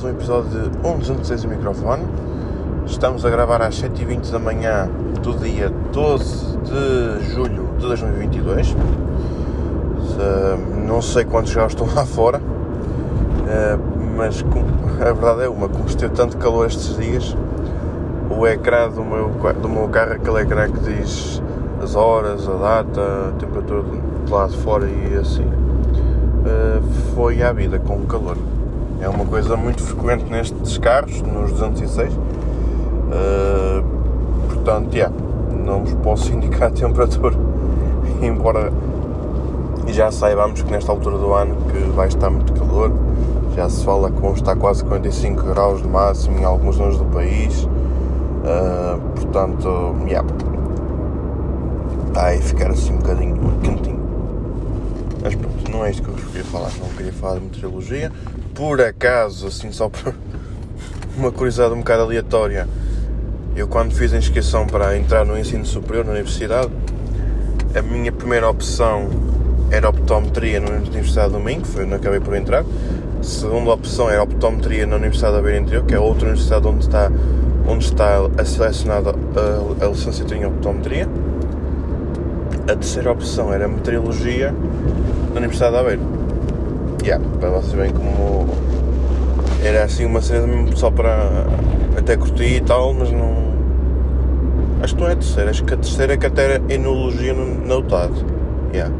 mais um episódio de 1 206 o microfone. Estamos a gravar às 7h20 da manhã do dia 12 de julho de 2022. Se, não sei quantos graus estão lá fora, eh, mas a verdade é uma, como esteve tanto calor estes dias, o ecrã do meu, do meu carro, aquele ecrã que diz as horas, a data, a temperatura de lá de fora e assim, eh, foi à vida com o calor. É uma coisa muito frequente nestes carros, nos 206. Uh, portanto, yeah, não vos posso indicar a temperatura, embora já saibamos que nesta altura do ano que vai estar muito calor. Já se fala que vão estar quase 45 graus de máximo em algumas zonas do país. Uh, portanto, yeah, vai ficar assim um bocadinho quentinho. Mas pronto, não é isto que eu vos queria falar. Não queria falar de meteorologia por acaso, assim só por uma curiosidade um bocado aleatória, eu quando fiz a inscrição para entrar no ensino superior na universidade, a minha primeira opção era optometria na Universidade do Minho, que foi onde acabei por entrar. A segunda opção era optometria na Universidade da Beira Interior, que é outra universidade onde está, onde está a selecionada a, a licenciatura em optometria. A terceira opção era meteorologia na Universidade da Beira yeah, para vocês verem como era assim uma cena mesmo só para até curtir e tal, mas não. Acho que não é a terceira, acho que a terceira é que até era enologia na UTAD. Yeah.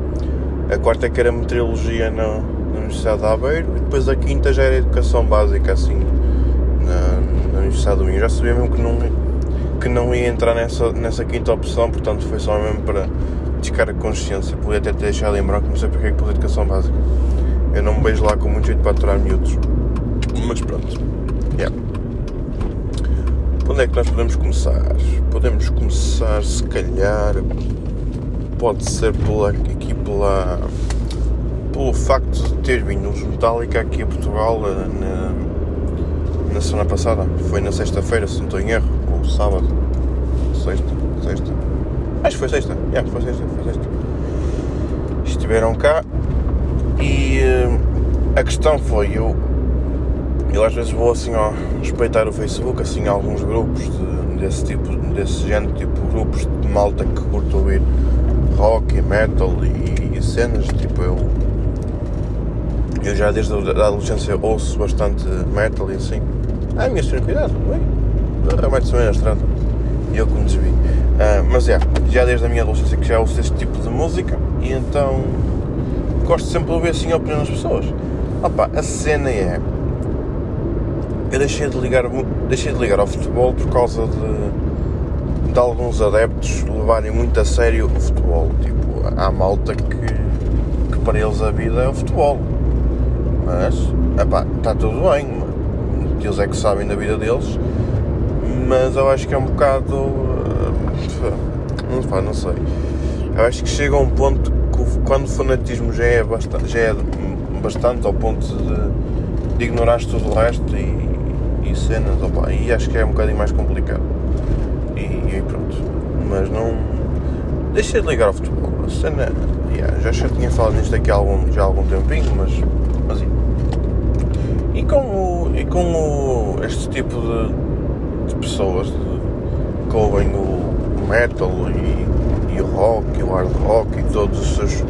A quarta é que era meteorologia na, na Universidade de Aveiro e depois a quinta já era educação básica assim na, na Universidade do Minho. Já sabia mesmo que não, que não ia entrar nessa, nessa quinta opção, portanto foi só mesmo para descar a consciência. Podia até ter deixado em branco, não sei porque é que pus educação básica. Eu não me vejo lá com muito jeito para aturar miúdos. Mas pronto. Yeah. Por onde é que nós podemos começar? Podemos começar, se calhar, pode ser pela, aqui pela, pelo facto de ter vindo os Metallica aqui a Portugal eh, na, na semana passada. Foi na sexta-feira, se não estou em erro, ou sábado. Sexta, sexta. Acho que foi sexta. Yeah, foi sexta, foi sexta. Estiveram cá e uh, a questão foi, eu, eu às vezes vou assim ó, respeitar o Facebook, assim alguns grupos de, desse tipo, desse género, tipo grupos de malta que curto ouvir rock e metal e, e cenas, tipo eu eu já desde a adolescência ouço bastante metal e assim. Ai, minha senhora, cuidado, ui, remete-se bem na estrada. E eu que me desvi. Uh, mas é, já desde a minha adolescência que já ouço este tipo de música e então gosto sempre de ouvir assim a opinião das pessoas. Opa, a cena é. Eu deixei de ligar, deixei de ligar ao futebol por causa de, de alguns adeptos levarem muito a sério o futebol. Tipo, há malta que, que para eles a vida é o futebol. Mas, epá, está tudo bem, eles é que sabem da vida deles, mas eu acho que é um bocado. Eh, não, não sei. Eu acho que chega a um ponto quando o fanatismo já é bastante, já é bastante ao ponto de, de ignorar tudo o resto e, e cenas, opa, e acho que é um bocadinho mais complicado. E, e pronto. Mas não. Deixei de ligar ao futebol. A cena. Yeah, já, já tinha falado nisto aqui há algum, já há algum tempinho, mas. mas e com, e com o, este tipo de, de pessoas de, que ouvem o metal e o rock, o hard rock e todos os seus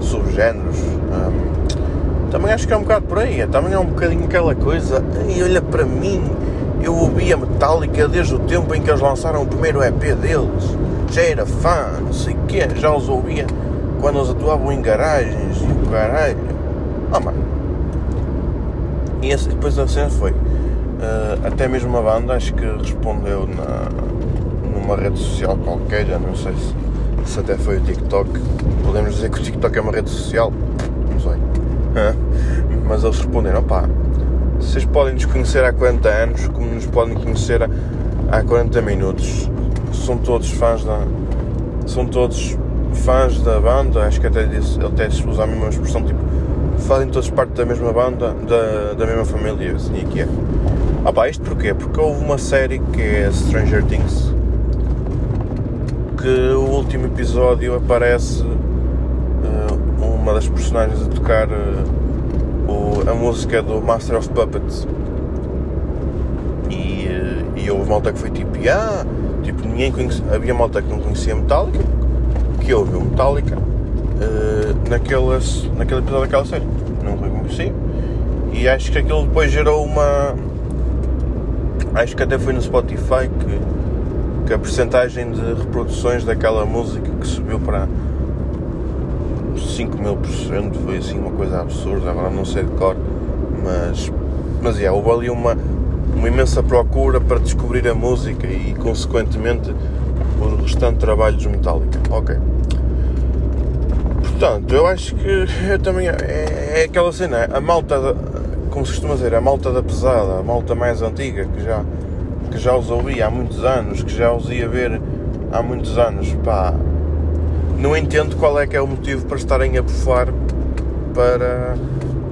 subgéneros. Um, também acho que é um bocado por aí, também é um bocadinho aquela coisa, e olha para mim, eu ouvia Metallica desde o tempo em que eles lançaram o primeiro EP deles, já era fã, não sei o quê, já os ouvia quando eles atuavam em garagens e o caralho. Oh mano. E esse, depois a cena foi. Uh, até mesmo a banda acho que respondeu na, numa rede social qualquer, já não sei se se até foi o TikTok. Podemos dizer que o TikTok é uma rede social? Não sei. Mas eles responderam: pá, vocês podem nos conhecer há 40 anos, como nos podem conhecer há 40 minutos. São todos fãs da. São todos fãs da banda, acho que até, disse, até usa a mesma expressão, tipo, fazem todos parte da mesma banda, da, da mesma família, assim é que é. Ah pá, isto porquê? Porque houve uma série que é Stranger Things, que o último episódio aparece uh, uma das personagens a tocar uh, o, a música do Master of Puppets. E, eh, e houve malta que foi tipo, ah, tipo, ninguém conhecia, havia malta que não conhecia Metallica, que ouviu Metallica uh, naquelas, naquele episódio daquela série. Não reconheci. E acho que aquilo depois gerou uma. Acho que até foi no Spotify que, que a percentagem de reproduções daquela música que subiu para 5 mil por cento, foi assim uma coisa absurda, agora não sei de cor, mas, mas yeah, houve ali uma, uma imensa procura para descobrir a música e consequentemente o restante trabalho dos Metallica. Ok. Portanto, eu acho que eu também é, é aquela cena, a malta, como se costuma dizer, a malta da pesada, a malta mais antiga que já, que já os ouvia há muitos anos, que já os ia ver há muitos anos, pá, não entendo qual é que é o motivo para estarem a bufar para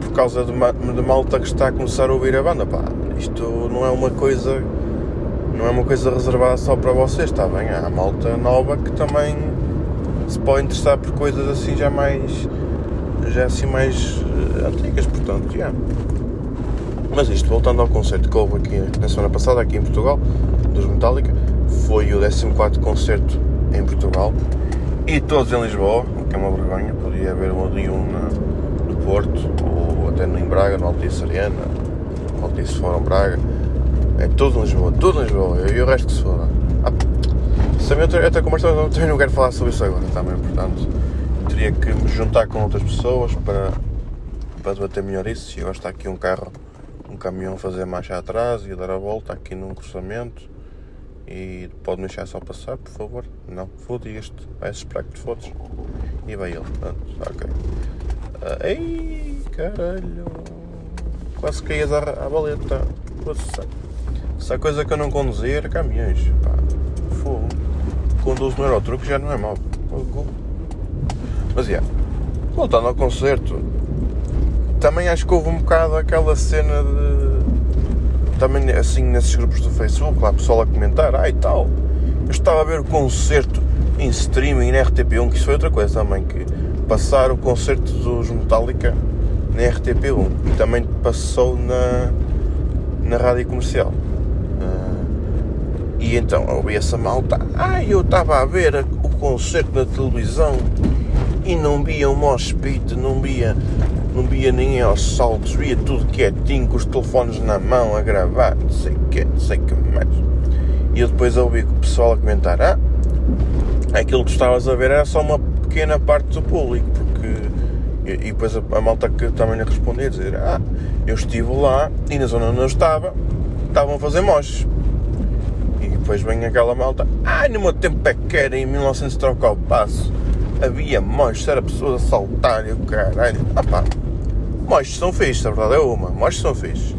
por causa de, de malta que está a começar a ouvir a banda. Pá, isto não é uma coisa não é uma coisa reservada só para vocês, está bem? Há malta nova que também se pode interessar por coisas assim já mais já assim mais eh, antigas, portanto, já. Mas isto, voltando ao concerto que houve aqui na semana passada, aqui em Portugal, dos Metallica, foi o 14 concerto em Portugal e todos em Lisboa, o que é uma vergonha. Podia haver um ali um no Porto, ou até em Braga, no Altice Arena, no Altice Fórum Braga. É tudo em Lisboa, tudo em Lisboa, e o resto que se foda. Ah, eu até conversa, também não quero falar sobre isso agora também, portanto teria que me juntar com outras pessoas para, para debater melhor isso. E agora está aqui um carro, um caminhão fazer marcha atrás e dar a volta aqui num cruzamento e pode deixar só passar, por favor? Não, foda este, vai esperar que te fodes. E vai ele, pronto, ok. Uh, ei, caralho, quase caías à, à baleta. Se a coisa que eu não conduzia era caminhões, pá, fogo. Conduzo no aerotruque já não é mau. Mas, yeah, voltando ao concerto, também acho que houve um bocado aquela cena de também assim nesses grupos do Facebook, lá pessoal a comentar, ai ah, tal, eu estava a ver o concerto em streaming na RTP1, que isso foi outra coisa também, que passar o concerto dos Metallica na RTP1 e também passou na, na rádio comercial. Uh, e então ouvi essa malta, ah, eu estava a ver o concerto na televisão e não via o mosh não via não via nem aos saltos, via tudo quietinho, com os telefones na mão a gravar, não sei o que, não sei o que mais. E eu depois ouvi o pessoal a comentar: Ah, aquilo que estavas a ver era só uma pequena parte do público, porque. E, e depois a, a, malta que também lhe respondia: dizer, Ah, eu estive lá e na zona onde eu estava, estavam a fazer moches. E depois vem aquela malta: Ah, no meu tempo é que era, em 1900 trocar o passo havia moches, era pessoas a saltar e o caralho. Ah pá, Moches são fixes, a verdade é uma. Moches são fixes.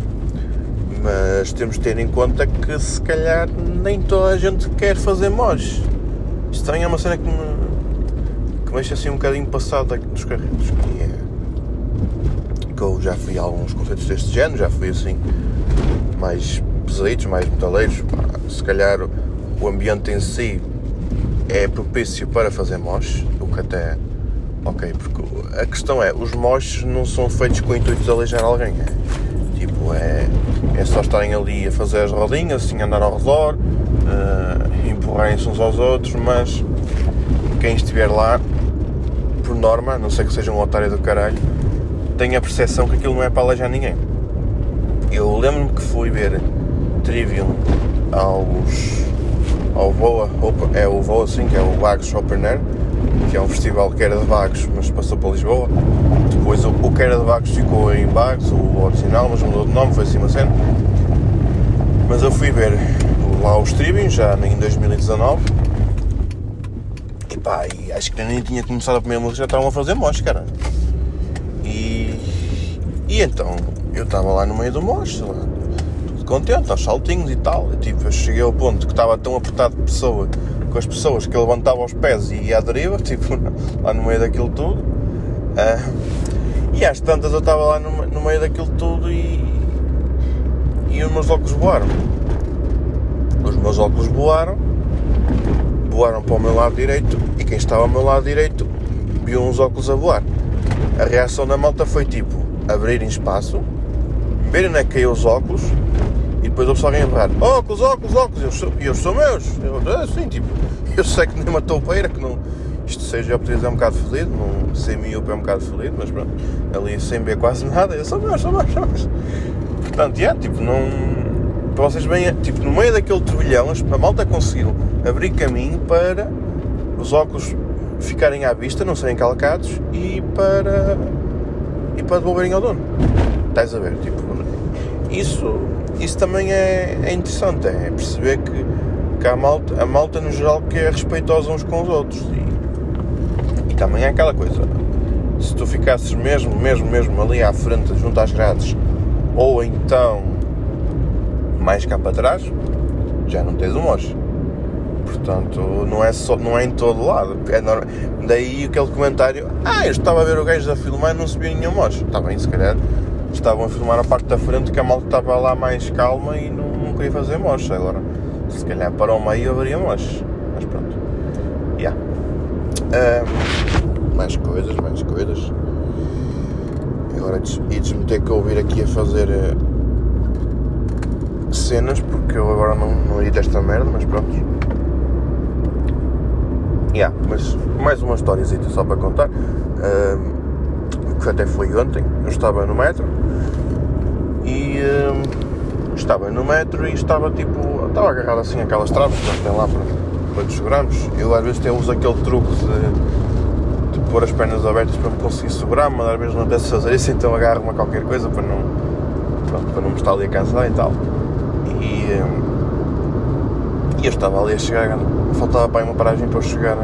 Mas temos de ter em conta que se calhar nem toda a gente quer fazer moches. Isto também é uma cena que me, que me assim um bocadinho passado dos carretos. Que é. Que eu já fui a alguns conceitos deste género, já fui assim mais pesaditos, mais metaleiros. Se calhar o ambiente em si é propício para fazer moches, o que até Ok, porque a questão é, os moches não são feitos com o intuito de aleijar alguém. É, tipo, é, é só estarem ali a fazer as rodinhas, assim, andar ao redor, uh, empurrarem-se uns aos outros, mas quem estiver lá, por norma, a não sei que seja um otário do caralho, tem a percepção que aquilo não é para aleijar ninguém. Eu lembro-me que fui ver Trivium aos. ao Voa, é o Voa sim, que é o Vagos Open Air que é um festival que era de Vagos, mas passou para Lisboa. Depois o, o que era de Vagos ficou em Vagos, o original, mas mudou de nome, foi assim uma cena. Mas eu fui ver lá o streaming, já em 2019. E pá, e acho que nem tinha começado a primeira música, já estavam a fazer mosh, cara. E, e então, eu estava lá no meio do mosh, lá, contente, aos saltinhos e tal. E, tipo, eu cheguei ao ponto que estava tão apertado de pessoa com as pessoas que levantavam os pés e ia à deriva, tipo, lá no meio daquilo tudo. Uh, e às tantas eu estava lá no, no, meio daquilo tudo e, e os meus óculos voaram. Os meus óculos voaram, voaram para o meu lado direito e quem estava ao meu lado direito viu uns óculos a voar. A reação da malta foi tipo, abrirem espaço, verem onde é que caiu os óculos e depois ouço alguém a berrar óculos, óculos, óculos, eu sou, eu sou meus. Eu, assim, tipo, eu sei que nem uma toupeira, que não. Isto seja optimizo é um bocado felido, não, sem miúpe é um bocado felido, mas pronto, ali sem ver quase nada, eu sou meus, sou meus, sou meus. Portanto, yeah, tipo, não. Para vocês verem, tipo, no meio daquele turbilhão, a malta conseguiu abrir caminho para os óculos ficarem à vista, não serem calcados e para. e para devolverem ao dono. Estás a ver? Tipo, isso, isso também é, é interessante, é perceber que, que a, malta, a malta no geral que é respeitosa uns com os outros. E, e também é aquela coisa, se tu ficasses mesmo, mesmo, mesmo ali à frente, junto às grades, ou então mais cá para trás, já não tens um moche. Portanto, não é, só, não é em todo lado. É normal. Daí aquele comentário: Ah, eu estava a ver o gajo a filmar e não subia nenhum moche. Está bem, se calhar estavam a filmar a parte da frente que a malta estava lá mais calma e não, não queria fazer moche. Agora, se calhar para o meio haveria moche. Mas pronto. Yeah. Um, mais coisas, mais coisas. Agora ides-me ter que ouvir aqui a fazer uh, cenas porque eu agora não, não edito esta merda, mas pronto. Yeah, mas mais uma história só para contar. Um, que até foi ontem, eu estava no metro e um, estava no metro e estava tipo, estava agarrado assim aquelas travas que nós tem lá para, para nos segurarmos. Eu às vezes até uso aquele truque de, de pôr as pernas abertas para me conseguir segurar, mas às vezes não apetece fazer isso, então agarro-me a qualquer coisa para não, pronto, para não me estar ali a cansar e tal. E, um, e eu estava ali a chegar, faltava para uma paragem para eu chegar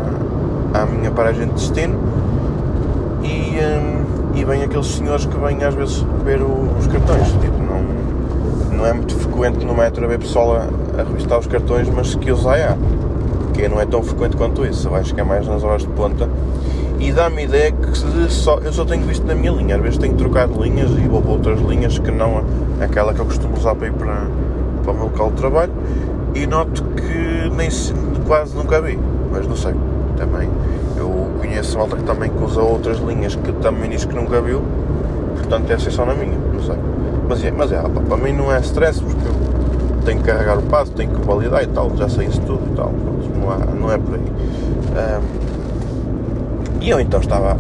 à, à minha paragem de destino e vêm aqueles senhores que vêm às vezes ver os cartões. Tipo, não, não é muito frequente no metro haver pessoal a, a revistar os cartões, mas que os há. Que não é tão frequente quanto isso. Eu acho que é mais nas horas de ponta. E dá-me ideia que só, eu só tenho visto na minha linha. Às vezes tenho trocado linhas e vou para outras linhas que não aquela que eu costumo usar para ir para, para o meu local de trabalho. E noto que nem quase nunca vi. Mas não sei. Também eu conheço malta que também que usa outras linhas que também diz que nunca viu, portanto é só na minha, não sei. Mas é, mas é opa, para mim não é stress porque eu tenho que carregar o passo, tenho que validar e tal, já sei isso tudo e tal, não, há, não é por aí. Um, e eu então estava,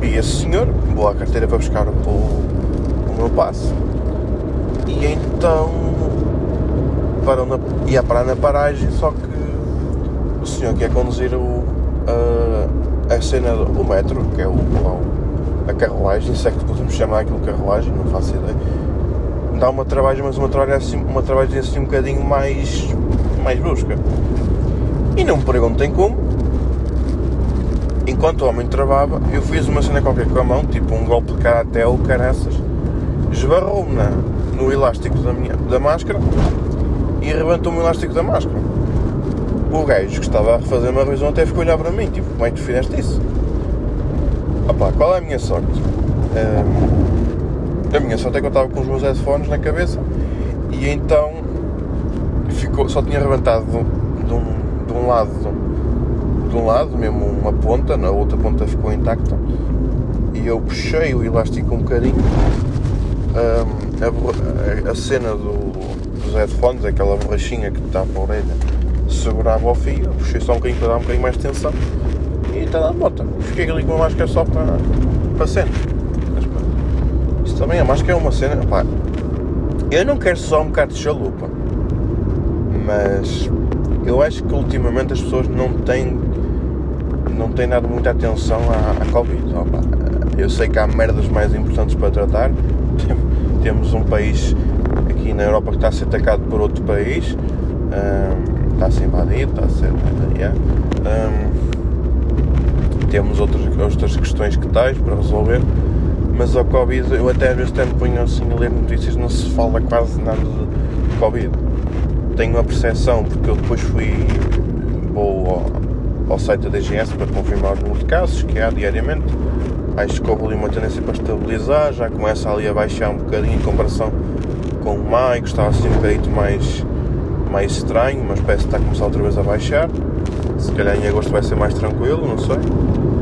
vi esse senhor, vou à carteira para buscar o, o meu passo e então parou na, ia parar na paragem, só que o senhor quer conduzir o, a, a cena do metro, que é o, a carruagem, se é que podemos chamar aquilo carruagem, não faço ideia, dá uma trabalho, mas uma trabalho assim, uma trabalho assim um bocadinho mais, mais brusca. E não me perguntem como. Enquanto o homem travava, eu fiz uma cena qualquer com a mão, tipo um golpe de karaté ou caraças, esbarrou-me no elástico da, minha, da máscara e arrebentou-me o elástico da máscara o gajo que estava a fazer uma revisão até ficou a olhar para mim, tipo, como é que tu fizeste isso? Opa, qual é a minha sorte? A minha sorte é que eu estava com os meus headphones na cabeça e então ficou, só tinha arrebentado de um, de um lado de um lado, mesmo uma ponta, na outra ponta ficou intacta e eu puxei o elástico um bocadinho a, a, cena do, dos headphones, aquela borrachinha que está para a orelha segurava o fio, puxei só um bocadinho para dar um bocadinho mais de tensão e está dando bota. Fiquei ali com a máscara só para, para cena. Isso também a máscara é uma cena. Eu não quero só um bocado de chalupa, mas eu acho que ultimamente as pessoas não têm não têm dado muita atenção à, à Covid. Opa, eu sei que há merdas mais importantes para tratar. Temos um país aqui na Europa que está a ser atacado por outro país está a ser invadido, está a. Yeah. Um, temos outras, outras questões que tais para resolver, mas ao Covid, eu até às vezes até ponho assim a ler notícias, não se fala quase nada de Covid. Tenho a percepção, porque eu depois fui, vou ao, ao site da DGS para confirmar o número de casos que há diariamente. Acho que houve ali uma tendência para estabilizar, já começa ali a baixar um bocadinho em comparação com o maio, que estava assim um bocadinho mais mais estranho, mas parece que está a começar outra vez a baixar. Se calhar em agosto vai ser mais tranquilo, não sei.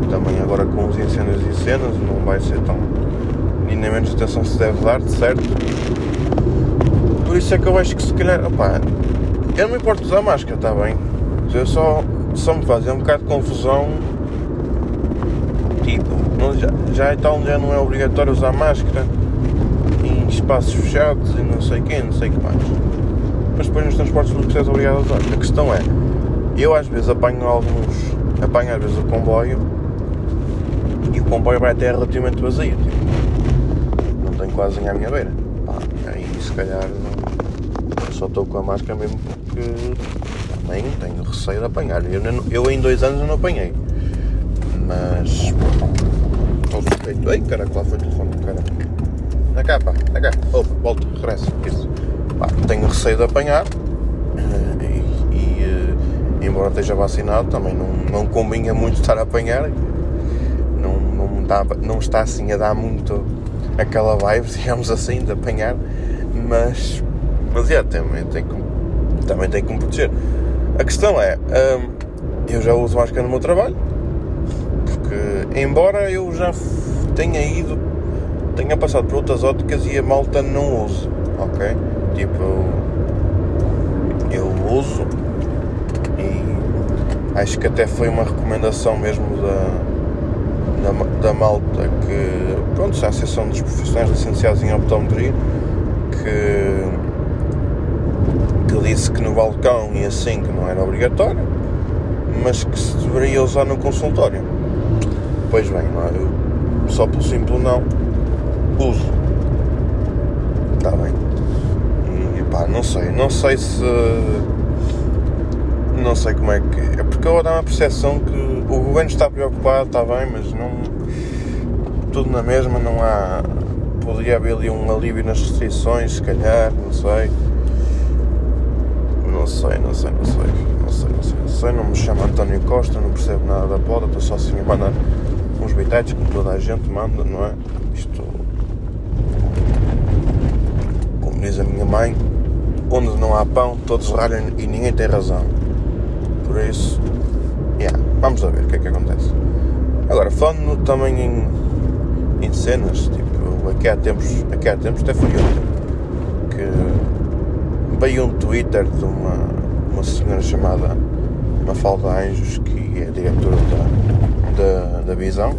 Também agora com os incêndios e cenas não vai ser tão. e nem menos atenção se deve dar, certo? Por isso é que eu acho que se calhar, opá, eu não me importo usar máscara, está bem? Eu só, só me fazia um bocado de confusão. Tipo, não, já, já e tal, já não é obrigatório usar máscara em espaços fechados e não sei quem, não sei o que mais. Depois nos transportes públicos és obrigado a usar. A questão é, eu às vezes apanho alguns, apanho às vezes o comboio e o comboio vai até relativamente vazio, tipo, não tenho quase ninguém à minha beira. Pá, aí se calhar só estou com a máscara mesmo porque também tenho receio de apanhar. Eu, eu em dois anos não apanhei. Mas estou suspeito. Ei, caraca, lá foi o telefone do cara. Na cá, pá, na cá. Opa, volta, regressa. Isso. Tenho receio de apanhar. Eh, e, e, eh, embora esteja vacinado, também não, não combina muito estar a apanhar. Não, não, dá, não está assim a dar muito aquela vibe, digamos assim, de apanhar. Mas, mas é, também tem que, também tem que me proteger. A questão é, hum, eu já uso máscara no meu trabalho, porque embora eu já tenha ido, tenha passado por outras óticas e a malta não use, ok? Tipo, eu uso e acho que até foi uma recomendação mesmo da, da, da malta que, pronto, a Associação dos Profissionais Licenciados em Optometria, que que disse que no balcão e assim que não era obrigatório, mas que se deveria usar no consultório. Pois bem, eu só pelo simples não uso. Está bem. E pá, não sei, se. Não sei como é que. É porque eu dá uma percepção que o governo está preocupado, está bem, mas não. Tudo na mesma, não há. Poderia haver ali um alívio nas restrições, se calhar, não sei não sei, não sei, não sei, não sei, não sei, não sei, não me chamo António Costa, não percebo nada da poda, estou só assim a mandar uns bitetes como toda a gente manda, não é? Isto, como diz a minha mãe, há pão, todos ralham e ninguém tem razão. Por isso, yeah, vamos a ver o que é que acontece. Agora, falando também em, em cenas, tipo, aqui há tempos, aqui há tempos até foi ontem, que veio um Twitter de uma, uma senhora chamada Mafalda Anjos, que é diretora da, da, da Visão,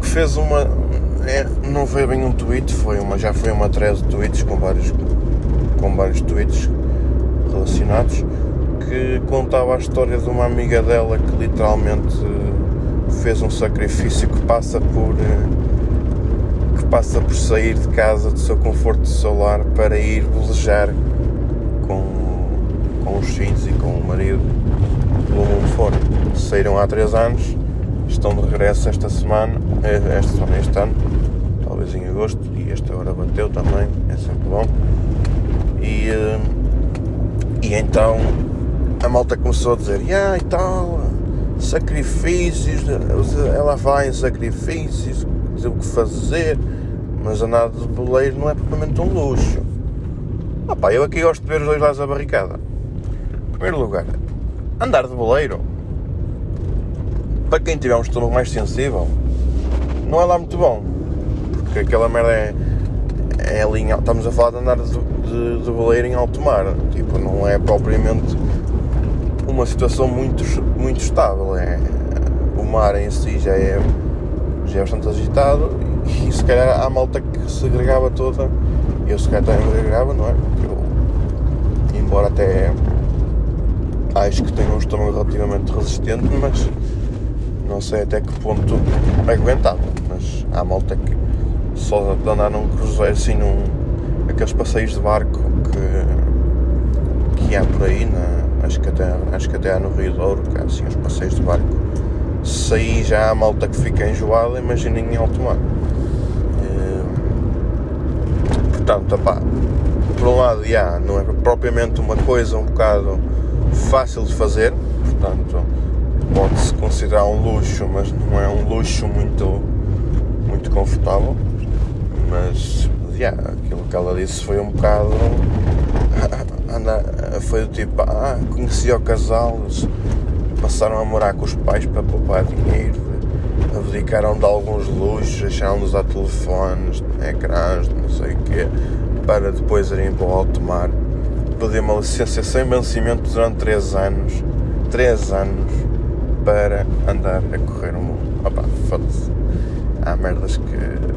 que fez uma. É, não foi bem um tweet, foi uma, já foi uma thread de tweets com vários, com vários tweets relacionados que contava a história de uma amiga dela que literalmente fez um sacrifício que passa por passa por sair de casa, do seu conforto solar, para ir velejar com, com os filhos e com o marido pelo mundo fora. Saíram há 3 anos, estão de regresso esta semana, eh, esta semana, este ano, talvez em agosto, e esta hora bateu também, é sempre bom. E, eh, e então a malta começou a dizer, ah, e tal, sacrifícios, ela vai em sacrifícios, dizer o que fazer, mas andar de boleiro não é propriamente um luxo. Ah pá, eu aqui gosto de ver os dois lados da barricada. Em primeiro lugar, andar de boleiro, para quem tiver um estômago mais sensível, não é lá muito bom. Porque aquela merda é, é ali, estamos a falar de andar de, de, de boleiro em alto mar. Tipo, não é propriamente uma situação muito, muito estável. É, o mar em si já é, já é bastante agitado e se calhar a malta que se agregava toda, eu se calhar também me agregava, não é? Eu, embora até acho que tenho um estômago relativamente resistente, mas não sei até que ponto aguentava. Mas há malta que só de andar num cruzeiro assim num aqueles passeios de barco que, que há por aí, na, acho, que até, acho que até há no Rio Douro, que há assim os passeios de barco. Se aí já há malta que fica enjoada, imaginem em alto mar. Portanto, opá, por um lado, já, não é propriamente uma coisa um bocado fácil de fazer, portanto, pode-se considerar um luxo, mas não é um luxo muito, muito confortável. Mas, já, aquilo que ela disse foi um bocado. Foi do tipo, ah, conheci o casal, passaram a morar com os pais para poupar dinheiro abdicaram de alguns luxos, deixaram de usar telefones, ecrãs, não sei o quê, para depois irem para o alto mar. Pedir uma licença sem vencimento durante 3 anos. 3 anos para andar a correr o mundo. Opa, foda-se. Há merdas que,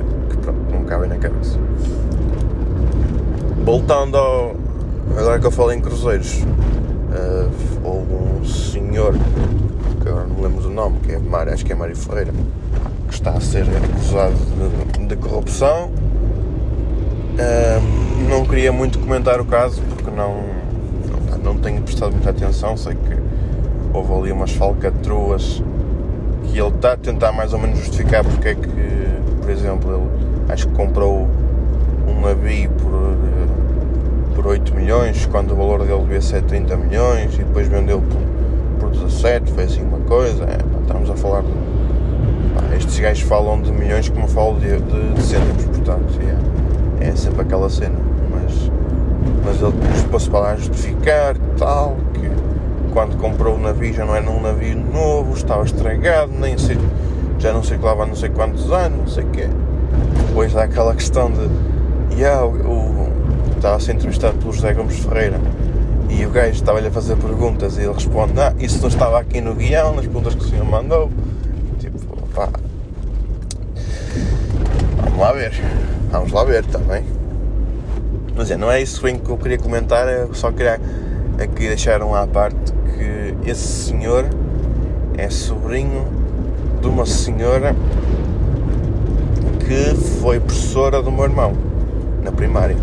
não cabem na cabeça. Voltando ao. Agora que eu falo em cruzeiros, uh, houve um senhor, que agora não lembro do nome, que é Mário, acho que é Mário Ferreira, que está a ser acusado de, de corrupção. Uh, não queria muito comentar o caso porque não, não, não tenho prestado muita atenção, sei que houve ali umas falcatruas que ele está a tentar mais ou menos justificar porque é que, por exemplo, ele acho que comprou um navio por, por 8 milhões, quando o valor dele devia ser 30 milhões, e depois vendeu por, por 17, foi assim uma coisa. É, pá, estamos a falar de. Pá, estes gajos falam de milhões como eu falo de, de, de cêntimos, portanto, é, é sempre aquela cena. Mas, mas ele pôs-se para lá justificar tal, que quando comprou o navio já não era um navio novo, estava estragado, nem sei, já não circulava há não sei quantos anos, não sei o quê. Depois há aquela questão de. Yeah, o, estava a ser entrevistado pelo José Gomes Ferreira e o gajo estava-lhe a fazer perguntas e ele responde: Ah, isso não estava aqui no guião, nas perguntas que o senhor mandou. Tipo, pá. Vamos lá ver. Vamos lá ver também. Mas é, não é isso que eu queria comentar, eu só queria aqui deixar um à parte que esse senhor é sobrinho de uma senhora que foi professora do meu irmão na primária.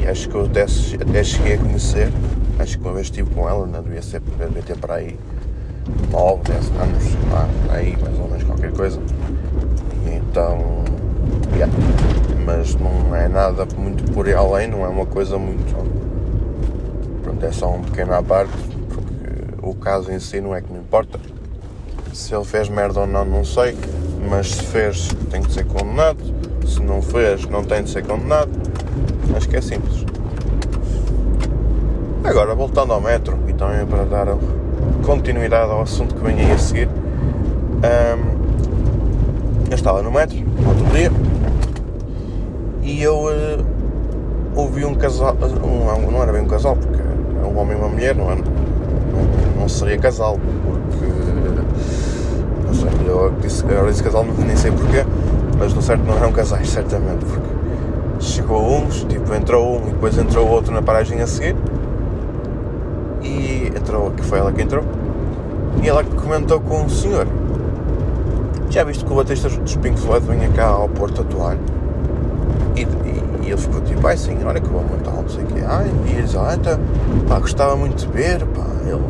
E acho que eu até, até cheguei a conhecer, acho que uma vez estive com ela, não devia ser, devia ter para aí 9, 10 anos, lá, aí mais ou menos qualquer coisa. E então, yeah. mas não é nada muito por aí além, não é uma coisa muito. Pronto, é só um pequeno à parte, porque o caso em si não é que me importa. Se ele fez merda ou não, não sei, mas se fez, tem que ser condenado. Se não fez, não tem de ser condenado. Acho que é simples. Agora, voltando ao metro, e também para dar continuidade ao assunto que vem aí a seguir, um, eu estava no metro, outro dia, e eu uh, ouvi um casal, um, não era bem um casal, porque é um homem e uma mulher, não, é, não, não seria casal, porque não sei, eu disse, eu disse casal, nem sei porquê, mas no certo não eram casais, certamente, porque chegou uns, tipo, entrou um e depois entrou outro na paragem a seguir. E entrou, que foi ela que entrou. E ela comentou com o senhor. Já viste que o batista dos Pink Floyd vinha cá ao Porto atuar? E, e, e ele ficou tipo, ai sim, olha que bom, então, não sei o quê. Ai, e eles, ah, então, pá, gostava muito de ver, pá, ele,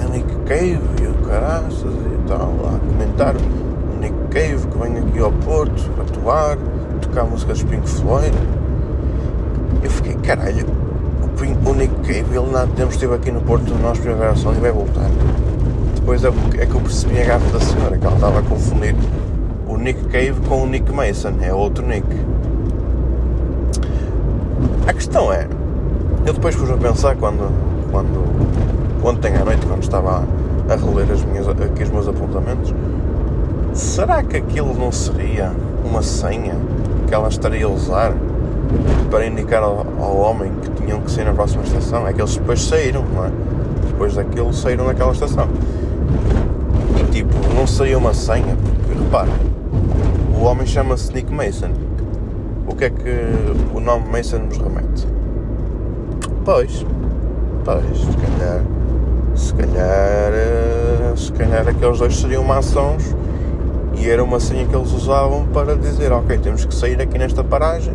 é Nick Cave e o caraças tal, a comentar o Nick Cave que vem aqui ao Porto atuar tocar música dos Pink Floyd. Eu fiquei, caralho, o, Nick Cave, ele não temos esteve aqui no Porto nós primeira gravação e vai voltar. Depois é, é que eu percebi a gafa da senhora, que ela estava a confundir o Nick Cave com o Nick Mason, é outro Nick. A questão é, eu depois pus a pensar quando, quando ontem à noite, quando estava a, reler as minhas, aqui os meus apontamentos, será que aquilo não seria uma senha que ela estaria a usar para indicar ao, ao, homem que tinham que sair na próxima estação. É que eles depois saíram, não é? Depois daquilo saíram naquela estação. E tipo, não seria uma senha, porque repara, o homem chama-se Nick Mason. O que é que o nome Mason nos remete? Pois, pois, se calhar, se calhar, eh, se calhar aqueles dois seriam maçons e era uma senha que eles usavam para dizer, ok, temos que sair aqui nesta paragem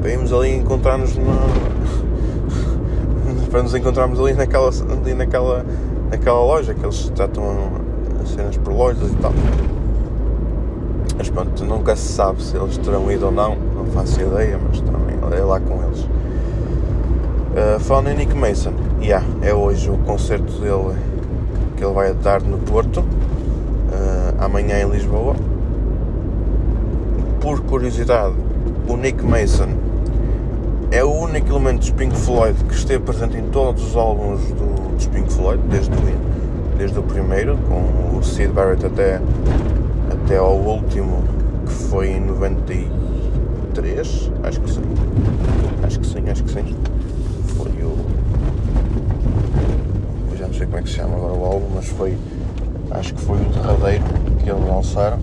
para irmos ali encontrar-nos para nos encontrarmos ali naquela, ali naquela, naquela loja que eles tratam as cenas por lojas e tal. Mas pronto, nunca se sabe se eles terão ido ou não, não faço ideia, mas também é lá com eles. Uh, falando em Nick Mason, yeah, é hoje o concerto dele que ele vai dar no Porto amanhã em Lisboa. Por curiosidade, o Nick Mason é o único elemento dos Pink Floyd que esteve presente em todos os álbuns do, Pink Floyd, desde o, desde o primeiro, com o Sid Barrett até, até ao último, que foi em 93, acho que sim. Acho que sim, acho que sim. Foi o. Já não sei como é que se chama agora o álbum, mas foi. Acho que foi o derradeiro que eles lançaram.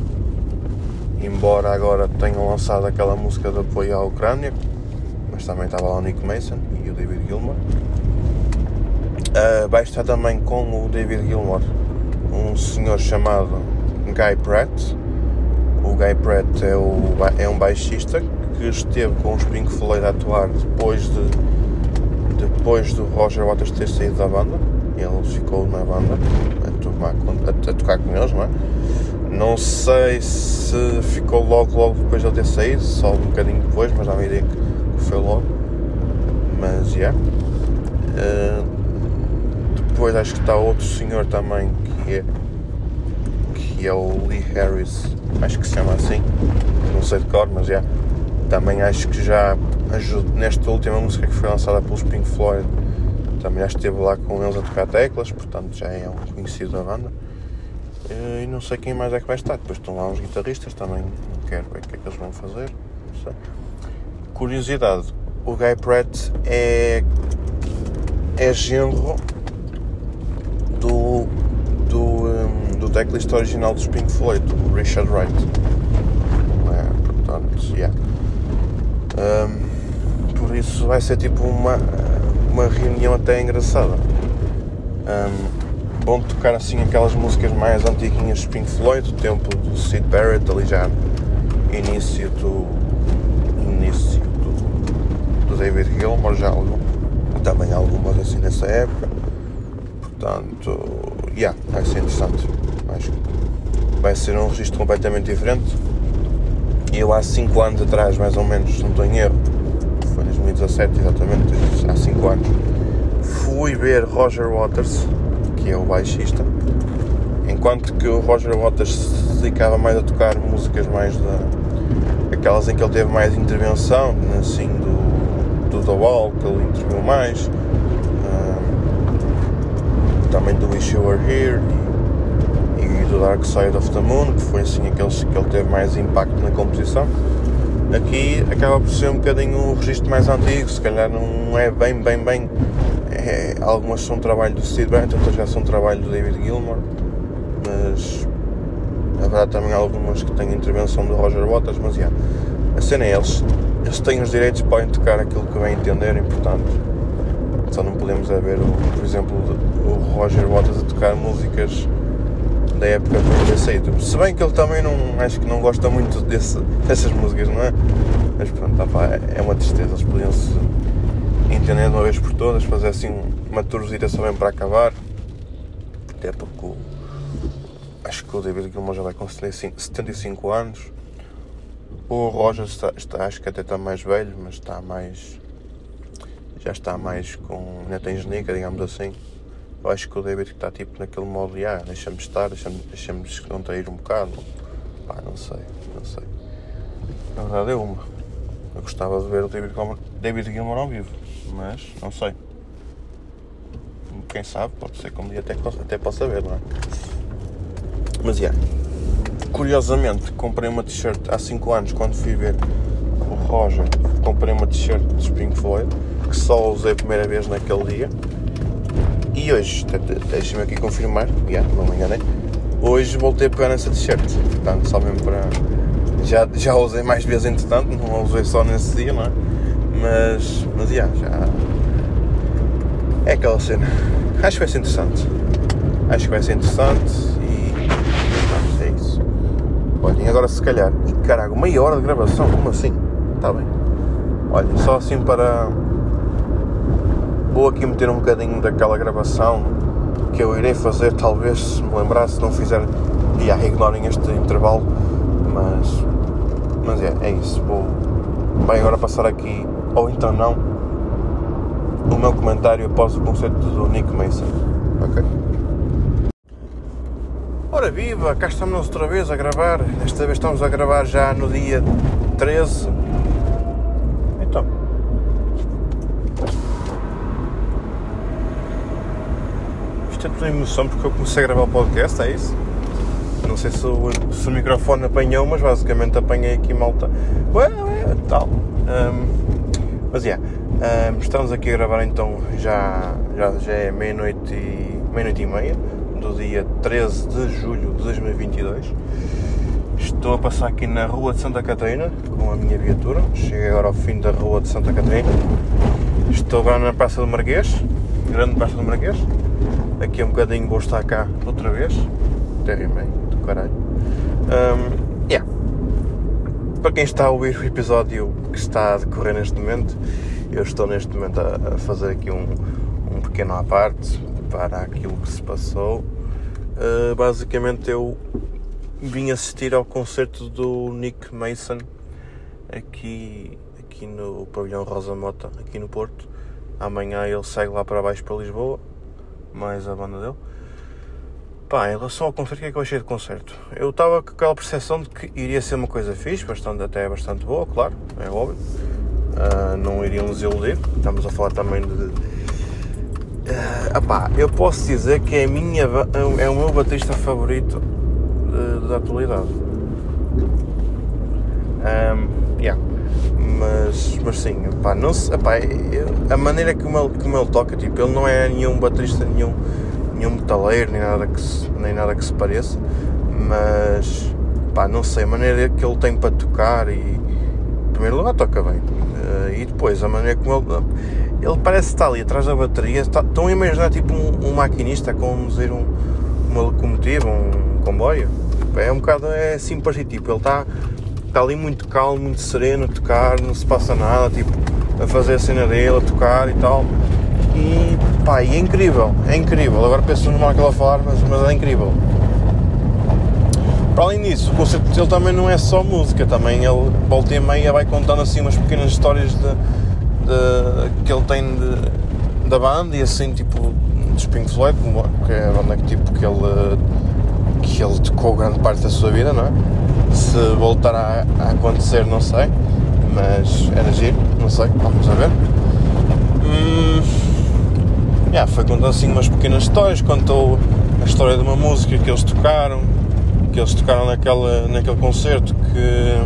Embora agora tenham lançado aquela música de apoio à Ucrânia, mas também estava lá o Nick Mason e o David Gilmour. Uh, vai estar também com o David Gilmour um senhor chamado Guy Pratt. O Guy Pratt é, o, é um baixista que esteve com os Pink Floyd a atuar depois de depois do Roger Waters ter saído da banda. Ele ficou na banda a, tomar, a, a tocar com eles, não é? Não sei se ficou logo, logo depois de ele ter saído, só um bocadinho depois, mas dá uma ideia que foi logo. Mas, já. Yeah. Uh, depois acho que está outro senhor também que é, que é o Lee Harris, acho que se chama assim, não sei de cor, mas já. Yeah. Também acho que já ajuda, nesta última música que foi lançada pelos Pink Floyd, também já esteve lá com eles a tocar teclas, portanto já é um conhecido da banda. Eh, e não sei quem mais é que vai estar. Depois estão lá uns guitarristas, também não quero ver o que é que eles vão fazer. Não sei. Curiosidade, o Guy Pratt é, é genro do, do, um, do teclista original dos Pink Floyd, o Richard Wright. É, portanto, yeah. Um, por isso vai ser tipo uma, uma reunião até engraçada. Um, bom tocar assim aquelas músicas mais antiguinhas dos Pink Floyd, do tempo do Sid Barrett, ali já início do. início do, do David Gilmour, já algum, também algumas assim nessa época. Portanto, yeah, vai ser interessante. Acho que vai ser um registro completamente diferente. Eu há 5 anos atrás, mais ou menos, se não estou em erro, 2017 exatamente, há 5 anos, fui ver Roger Waters que é o baixista, enquanto que o Roger Waters se dedicava mais a tocar músicas mais da aquelas em que ele teve mais intervenção, assim do, do The Wall, que ele interviu mais, um, também do Wish You Were Here e, e, do Dark Side of the Moon, que foi assim aqueles que ele teve mais impacto na composição. Aqui acaba por ser um bocadinho um registro mais antigo, se calhar não é bem, bem, bem. É, algumas são trabalho do Steve Barrett, outras já são trabalho do David Gilmour, mas haverá também algumas que têm intervenção do Roger Waters, mas yeah, a cena é eles, eles têm os direitos, podem tocar aquilo que bem entenderem, portanto só não podemos é ver, por exemplo, o Roger Waters a tocar músicas da época do ter saído. Se bem que ele também não acho que não gosta muito desse, dessas músicas, não é? Mas pronto, tá, é uma tristeza, eles podiam se entender de uma vez por todas, fazer assim uma tourzinha também para acabar. Até porque acho que o David Gilmour já vai com 75 anos. O Roger está, está, acho que até está mais velho, mas está mais. Já está mais com. ainda tem genica, digamos assim. Eu acho que o David está tipo naquele modo, ah, deixa-me estar, deixa-me deixa descontrair um bocado. Pá, não sei, não sei. Na verdade é uma. Eu gostava de ver o David David Gilmour ao vivo mas não sei. Quem sabe, pode ser que um dia até, até possa ver, não é? Mas, yeah. Curiosamente, comprei uma t-shirt há 5 anos, quando fui ver o Roger, comprei uma t-shirt de Spring Floyd, que só usei a primeira vez naquele dia. E hoje, deixa-me aqui confirmar, yeah, não me enganei, hoje voltei a pegar nessa t-shirt, portanto, só mesmo para... Já, já usei mais vezes entretanto, não a usei só nesse dia, não é? Mas, mas yeah, já. É aquela cena. Acho que vai ser interessante. Acho que vai ser interessante e. É isso. Olhem, agora se calhar. Caraca, meia hora de gravação, como assim? Está bem. Olhem, só assim para. Vou aqui meter um bocadinho daquela gravação que eu irei fazer, talvez, se me lembrar, se não fizer. Yeah, ignorem este intervalo. Mas. Mas é, é isso. Vou. Vai agora passar aqui ou então não, o meu comentário após o concerto do Nick Mason. Ok? Ora viva, cá estamos outra vez a gravar. Desta vez estamos a gravar já no dia 13. Então. Tudo muita emoção porque eu comecei a gravar o podcast, é isso? Não sei se o, se o microfone apanhou, mas basicamente apanhei aqui malta. Ué, ué, tal. Um, mas é, yeah, um, estamos aqui a gravar então já, já, já é meia-noite e, meia -noite e meia do dia 13 de julho de 2022. Estou a passar aqui na rua de Santa Catarina com a minha viatura. Cheguei agora ao fim da rua de Santa Catarina. Estou agora na Praça do Marquês, grande Praça do Marquês. Daqui a um bocadinho vou estar cá outra vez. Terra e meio, do caralho. Um, yeah. Para quem está a ouvir o episódio que está a decorrer neste momento, eu estou neste momento a, fazer aqui um, um pequeno à parte para aquilo que se passou. Uh, basicamente eu vim assistir ao concerto do Nick Mason aqui, aqui no pavilhão Rosa Mota, aqui no Porto. Amanhã ele segue lá para baixo para Lisboa, mais a banda dele. Pá, em relação ao concerto, o que é que eu achei de concerto? Eu estava com aquela percepção de que iria ser uma coisa fixe, bastante, até bastante boa, claro, é óbvio. Uh, não iriam nos iludir. Estamos a falar também de. Uh, eu posso dizer que é, minha, é o meu batista favorito da atualidade. Um, yeah. Mas, mas sim, não se, epá, a maneira como ele, como ele toca, tipo, ele não é nenhum baterista, nenhum nenhum metaleiro, nem nada que se, nem nada que se pareça, mas não sei, a maneira que ele tem para tocar e em primeiro lugar toca bem. Uh, e depois a maneira como ele. Ele parece estar ali atrás da bateria. Está, estão a imaginar tipo um, um maquinista a conduzir um, uma locomotiva, um comboio. É um bocado é assim parecido, tipo, ele está, está ali muito calmo, muito sereno a tocar, não se passa nada, tipo, a fazer a cena dele, a tocar e tal. E pá, e é incrível, é incrível. Agora penso no que ela falar, mas, mas é incrível. Para além disso, o concerto dele também não é só música, também ele volta e meia vai contando assim umas pequenas histórias de, de que ele tem de, da banda e assim tipo dos Pink Floyd, que é a banda que, tipo, que, ele, que ele tocou grande parte da sua vida, não é? Se voltar a, a acontecer não sei, mas era giro, não sei, vamos a ver. Hum, yeah, foi contando assim umas pequenas histórias, contou a história de uma música que eles tocaram, que eles tocaram naquela, naquele concerto que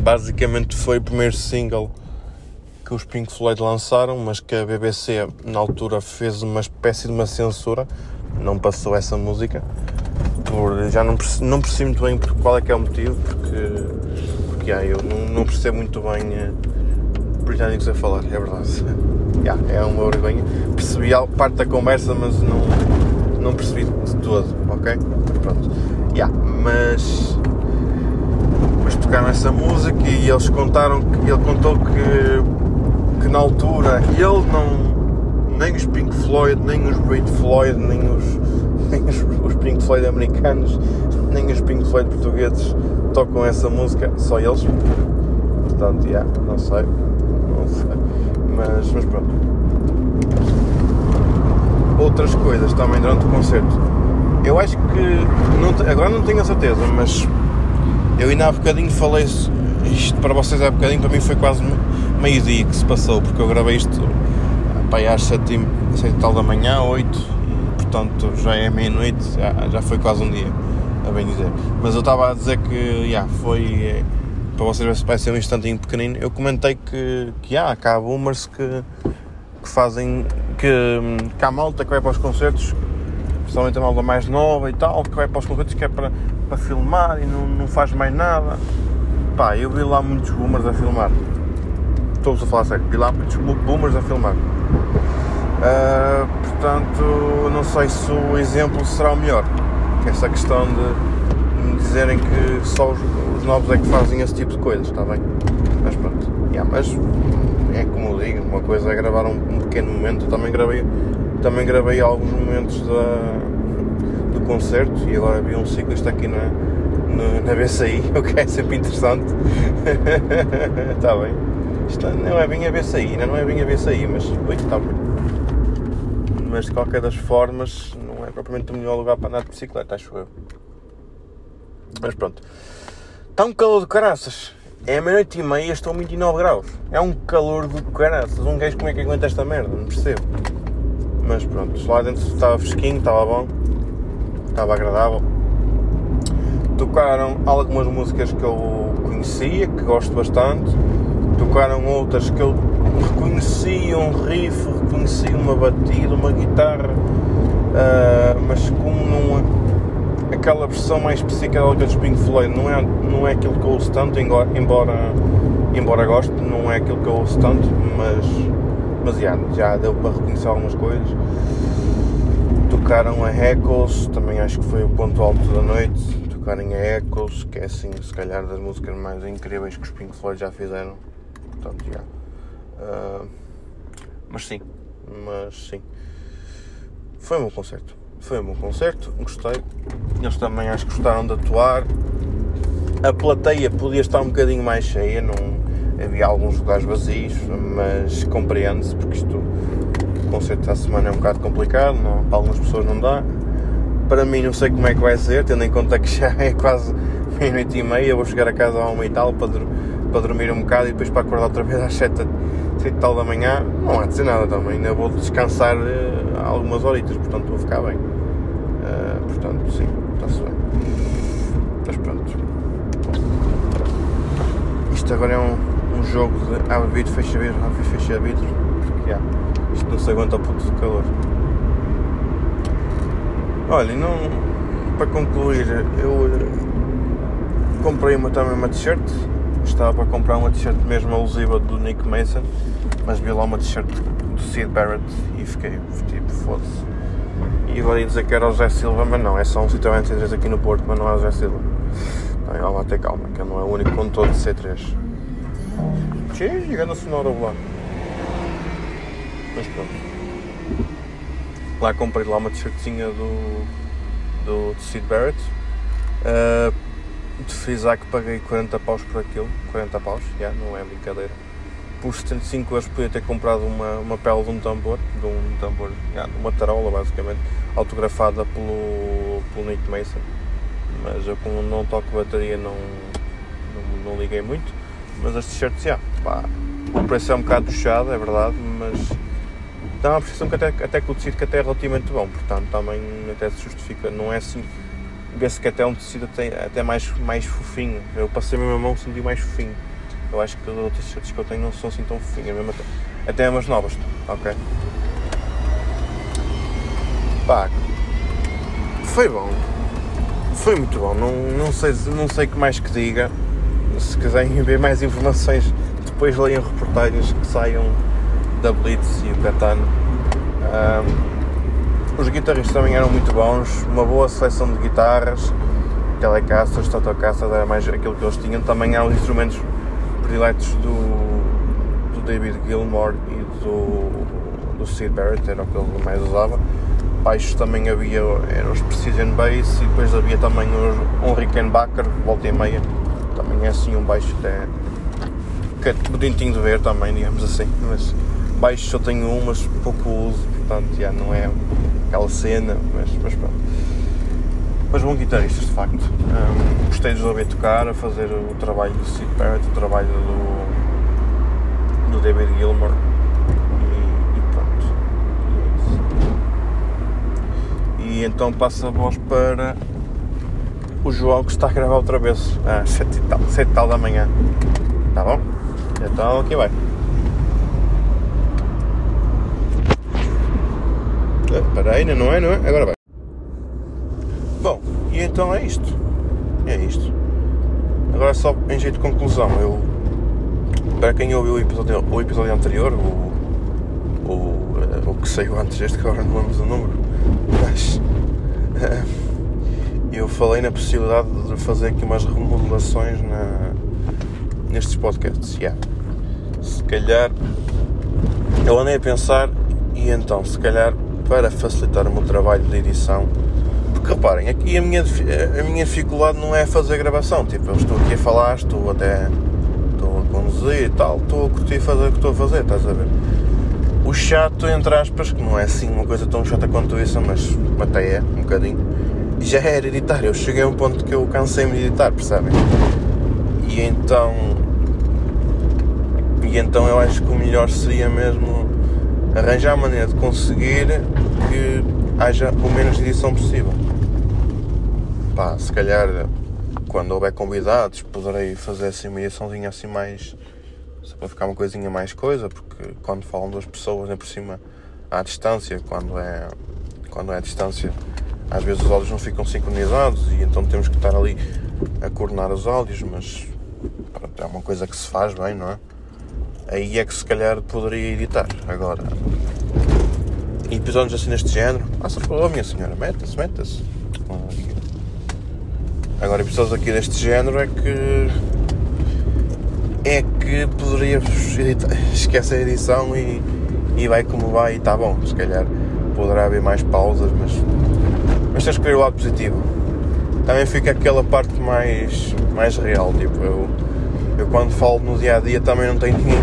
basicamente foi o primeiro single que os Pink Floyd lançaram, mas que a BBC na altura fez uma espécie de uma censura, não passou essa música, por, já não, não percebo muito bem qual é que é o motivo, porque, porque yeah, eu não, não percebo muito bem britânicos a falar, é verdade yeah, é uma vergonha. Percebi parte da conversa, mas não, não percebi de todo, ok? Pronto. Yeah, mas, mas tocaram essa música e eles contaram que ele contou que, que na altura ele não nem os Pink Floyd, nem os Great Floyd, nem os, nem os, os Pink Floyd americanos, nem os Pink Floyd portugueses tocam essa música, só eles. Portanto, yeah, não sei, não sei mas, mas pronto. Outras coisas também durante o concerto. Eu acho que, não, agora não tenho a certeza, mas eu ainda há bocadinho falei isto para vocês há bocadinho, para mim foi quase meio-dia que se passou, porque eu gravei isto para às 7 e tal da manhã, 8, e, portanto já é meia-noite, já, já foi quase um dia, a bem dizer. Mas eu estava a dizer que yeah, foi para vocês vai ser um instantinho pequenino, eu comentei que, que há, que há boomers que, que fazem, que, que há malta que vai para os concertos, principalmente a malta mais nova e tal, que vai para os concertos que é para, para filmar e não, não faz mais nada. Pá, eu vi lá muitos boomers a filmar. Estou-vos a falar sério, vi lá muitos boomers a filmar. Uh, portanto, não sei se o exemplo será o melhor. Essa questão de me dizerem que só os, novos é que fazem esse tipo de coisas, está bem? Mas pronto, yeah, mas é como eu digo, uma coisa é gravar um, um pequeno momento, eu também gravei, também gravei alguns momentos da, do concerto e agora vi um ciclista aqui na, na, BCI, o que é sempre interessante. está bem. Isto não é bem a BCI, não é bem a BCI, mas ui, está bem. Mas de qualquer das formas, não é propriamente o melhor lugar para andar de bicicleta, acho eu. Mas pronto. Está um calor de caraças. É meia-noite e meia, estão 29 graus. É um calor de caraças. Um gajo como é que aguenta esta merda? Não percebo. Mas pronto, lá dentro estava fresquinho, estava bom, estava agradável. Tocaram algumas músicas que eu conhecia, que gosto bastante. Tocaram outras que eu reconheci um riff, reconheci uma batida, uma guitarra, uh, mas como não aquela versão mais psicodélica dos Pink Floyd não é, não é aquilo que eu ouço tanto, embora, embora goste, não é aquilo que eu ouço tanto, mas, mas já, já deu para reconhecer algumas coisas. Tocaram a Echoes, também acho que foi o ponto alto da noite. Tocarem a Echoes, que é assim, se calhar das músicas mais incríveis que os Pink Floyd já fizeram. Portanto, já. Uh, mas sim, mas sim. Foi um bom concerto. Foi um bom concerto, gostei. Eles também acho que gostaram de atuar. A plateia podia estar um bocadinho mais cheia, não havia alguns lugares vazios, mas compreende-se porque isto o concerto da semana é um bocado complicado, não, para algumas pessoas não dá. Para mim não sei como é que vai ser, tendo em conta que já é quase meia-noite e meia, vou chegar a casa a uma e tal para, para dormir um bocado e depois para acordar outra vez às sete, sete e tal da manhã, não há de ser nada também, ainda vou descansar eh, algumas horitas, portanto vou ficar bem. Uh, portanto, sim, está-se bem. Mas pronto. Isto agora é um, um jogo de abre vidro, fecha vidro, abre vidro, fecha vidro, porque yeah, isto não se aguenta ao ponto de calor. Olha, não, para concluir, eu eh, comprei uma, também uma t-shirt, estava para comprar uma t-shirt mesmo alusiva do Nick Mason, mas vi lá uma t-shirt do Sid Barrett e fiquei tipo, foda-se. E agora ia dizer que era o José Silva, mas não, é só um Citroën C3 aqui no Porto, mas não é o José Silva. Então, vai ter calma, que ele não é o único condutor de C3. Cheio, chegando a sonora lá. Mas pronto. Lá comprei lá uma t-shirtzinha do, do, do Sid Barrett. Uh, de frisar que paguei 40 paus por aquilo. 40 paus, já, yeah, não é brincadeira por 75 euros podia ter comprado uma, uma pele de um tambor, de um tambor, uma tarola basicamente, autografada pelo, pelo Nick Mason. Mas eu como não toco bateria não, não, não liguei muito. Mas as t-shirts, yeah, pá, o preço é um bocado puxado, é verdade, mas dá uma percepção que até, até que o tecido que até é relativamente bom, portanto também até se justifica, não é assim, vê-se que até é um tecido até, até mais, mais fofinho, eu passei a minha mão senti mais fofinho. Eu acho que as outras t-shirts que eu tenho não são assim tão fofinhas, mesmo até, até umas novas, ok? Pá, foi bom. Foi muito bom. Não, não, sei, não sei que mais que diga. Se quiserem ver mais informações, depois leiam reportagens que saiam da Blitz e o Catano. Um, os guitarristas também eram muito bons, uma boa seleção de guitarras, Telecaster, Stratocaster, era mais aquilo que eles tinham. Também há instrumentos prediletos do, do David Gilmour e do, do Sid Barrett, era o que ele mais usava. Baixos também havia, eram os Precision Bass e depois havia também os, um Rickenbacker, volta e meia. Também é assim um baixo até que é bonitinho de ver também, digamos assim. Mas baixos só tenho um, mas pouco uso, portanto já não é aquela cena, mas, mas pronto mas bom guitarristas de facto. Um, gostei de os ouvir tocar, a fazer o trabalho do Sid Barrett, o trabalho do, do David Gilmour e, e pronto. E então passa a voz para o João que está a gravar outra vez às 7 e tal, 7 tal da manhã. Tá bom? Então aqui vai. Espera aí, não é, não é? Agora vai. Então é isto. É isto. Agora só em jeito de conclusão, eu para quem ouviu o episódio, o episódio anterior, o, o, o que saiu antes deste, que agora não lembro do número, mas eu falei na possibilidade de fazer aqui umas remodelações na, nestes podcasts. Yeah. Se calhar eu andei a pensar e então se calhar para facilitar o meu trabalho de edição reparem, aqui a minha, a minha dificuldade não é fazer gravação. Tipo, eu estou aqui a falar, estou até. estou a conduzir e tal, estou a curtir fazer o que estou a fazer, estás a ver? O chato, entre aspas, que não é assim uma coisa tão chata quanto isso, mas até é, um bocadinho, já era editar. Eu cheguei a um ponto que eu cansei-me de editar, percebem? E então. E então eu acho que o melhor seria mesmo arranjar a maneira de conseguir que haja o menos edição possível. Pá, se calhar quando houver convidados poderei fazer assim uma ediçãozinha assim mais. só para ficar uma coisinha mais coisa, porque quando falam duas pessoas, nem por cima à distância, quando é, quando é à distância, às vezes os áudios não ficam sincronizados e então temos que estar ali a coordenar os áudios, mas pronto, é uma coisa que se faz bem, não é? Aí é que se calhar poderia editar. Agora, episódios assim deste género, passa por lá, minha senhora, meta-se, meta-se. Agora, episódios aqui deste género é que. é que poderia editar, esquece a edição e, e vai como vai e está bom. Se calhar poderá haver mais pausas, mas. mas tens que ver o lado positivo. Também fica aquela parte mais, mais real, tipo, eu, eu quando falo no dia a dia também não tenho ninguém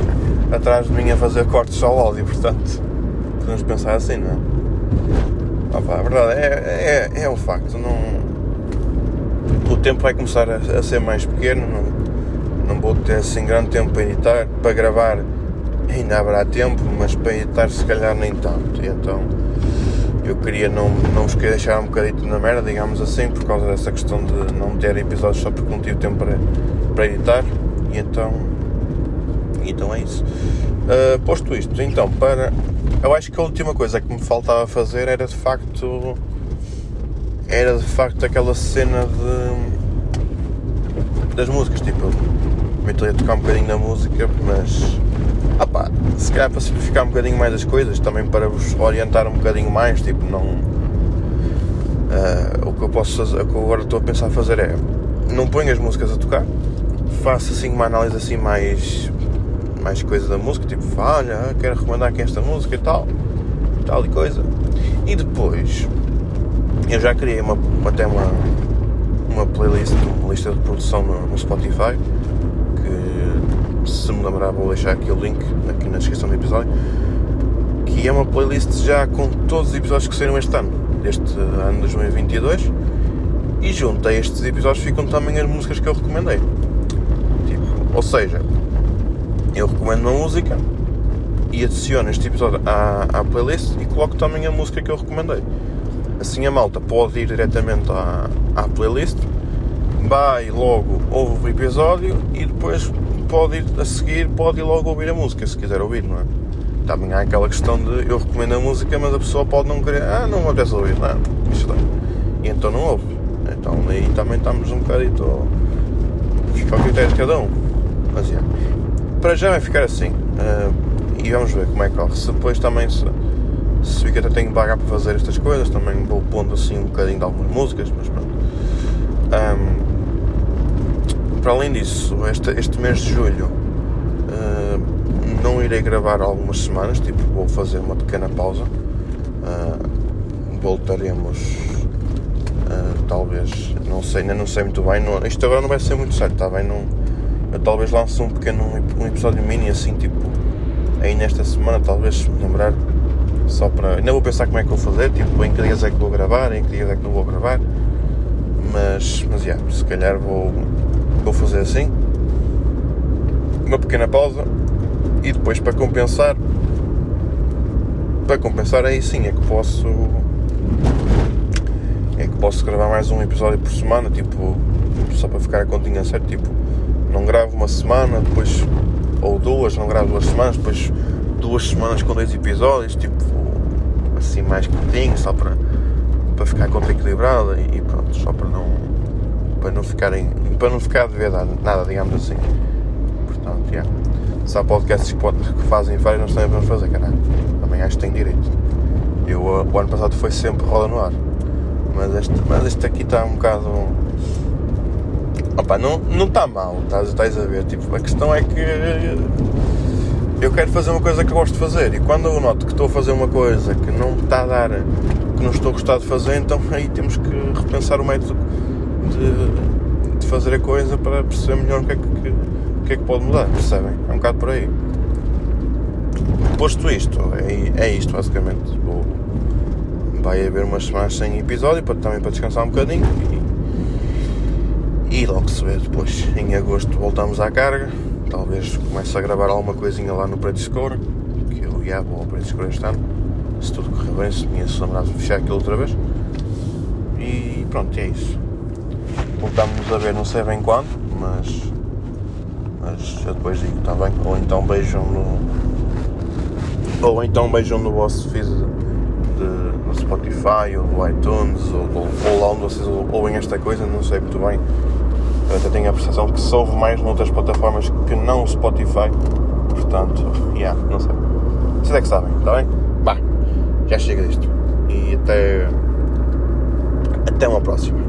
atrás de mim a fazer cortes ao áudio, portanto podemos pensar assim, não é? Opa, a verdade é, é, é um facto, não tempo vai começar a, a ser mais pequeno, não, não vou ter assim grande tempo para editar, para gravar ainda haverá tempo, mas para editar se calhar nem tanto. E então eu queria não, não vos queria deixar um bocadito na merda, digamos assim, por causa dessa questão de não ter episódios só porque não tive tempo para, para editar. E então, então é isso. Uh, posto isto, então, para. Eu acho que a última coisa que me faltava fazer era de facto era de facto aquela cena de das músicas, tipo, estou a tocar um bocadinho na música, mas opá, se calhar para simplificar um bocadinho mais as coisas, também para vos orientar um bocadinho mais, tipo, não uh, o que eu posso fazer, o que eu agora estou a pensar fazer é não ponho as músicas a tocar, faço assim uma análise assim mais mais coisa da música, tipo, olha, quero recomendar aqui esta música e tal, tal e coisa. E depois eu já criei uma, até uma, uma playlist, uma lista de produção no, no Spotify, que se me lembrar vou deixar aqui o link aqui na descrição do episódio, que é uma playlist já com todos os episódios que saíram este ano, deste ano 2022, e junto a estes episódios ficam também as músicas que eu recomendei. Tipo, ou seja, eu recomendo uma música e adiciono este episódio à, à playlist e coloco também a música que eu recomendei. Assim a malta pode ir diretamente à, à playlist, vai logo, ouve o episódio e depois pode ir a seguir, pode ir logo ouvir a música se quiser ouvir, não é? Também há aquela questão de eu recomendo a música, mas a pessoa pode não querer, ah, não me apetece ouvir, não, isto é. E então não ouve. Então aí também estamos um bocadito. Ao critério de cada um. Mas é. Para já vai ficar assim. Uh, e vamos ver como é que corre. Se depois também se se que até tenho vaga para fazer estas coisas, também vou pondo assim um bocadinho de algumas músicas, mas pronto. Um, para além disso, este, este mês de julho uh, não irei gravar algumas semanas, tipo, vou fazer uma pequena pausa. Uh, voltaremos uh, talvez, não sei, ainda não sei muito bem. Não, isto agora não vai ser muito certo, está bem? Não, eu talvez lance um pequeno um episódio mini assim, tipo, aí nesta semana, talvez se me lembrar só para. Ainda vou pensar como é que vou fazer, tipo, em que dias é que vou gravar, em que dias é que não vou gravar. Mas, mas yeah, se calhar vou, vou fazer assim. Uma pequena pausa e depois para compensar. Para compensar aí sim é que posso. É que posso gravar mais um episódio por semana, tipo, só para ficar a continha certo, tipo, não gravo uma semana, depois ou duas, não gravo duas semanas, depois duas semanas com dois episódios, tipo, assim mais curtinho, só para, para ficar conta equilibrada e pronto, só para não para não ficarem para não ficar a dever nada, digamos assim. Portanto, yeah. se há podcasts que fazem vários, nós também vamos fazer, caralho. Também acho que tem direito. Eu, o ano passado foi sempre roda no ar. Mas este, mas este aqui está um bocado. Opa, não, não está mal, estás, estás a ver? Tipo, a questão é que eu quero fazer uma coisa que gosto de fazer e quando eu noto que estou a fazer uma coisa que não está a dar, que não estou a gostar de fazer, então aí temos que repensar o método de, de fazer a coisa para perceber melhor o que, é que, que é que pode mudar, percebem? É um bocado por aí. Posto isto, é, é isto basicamente. Vou, vai haver umas semanas sem episódio para, também para descansar um bocadinho e, e logo se vê depois. Em agosto voltamos à carga talvez comece a gravar alguma coisinha lá no Preto Escuro, que eu yeah, vou ao preço escuro este ano. Se tudo correr bem, se minha namorada fechar aquilo outra vez. E pronto, é isso. Voltámos a ver não sei bem quando, mas. Mas eu depois digo, está bem? Ou então beijam no. Ou então beijam no vosso feed de, no Spotify ou no iTunes ou, ou, ou lá onde vocês ouvem esta coisa, não sei muito bem. Eu até tenho a percepção que se ouve mais noutras plataformas que não o Spotify. Portanto, yeah, não sei. Vocês é que sabem, está bem? Bah, já chega disto. E até. Até uma próxima.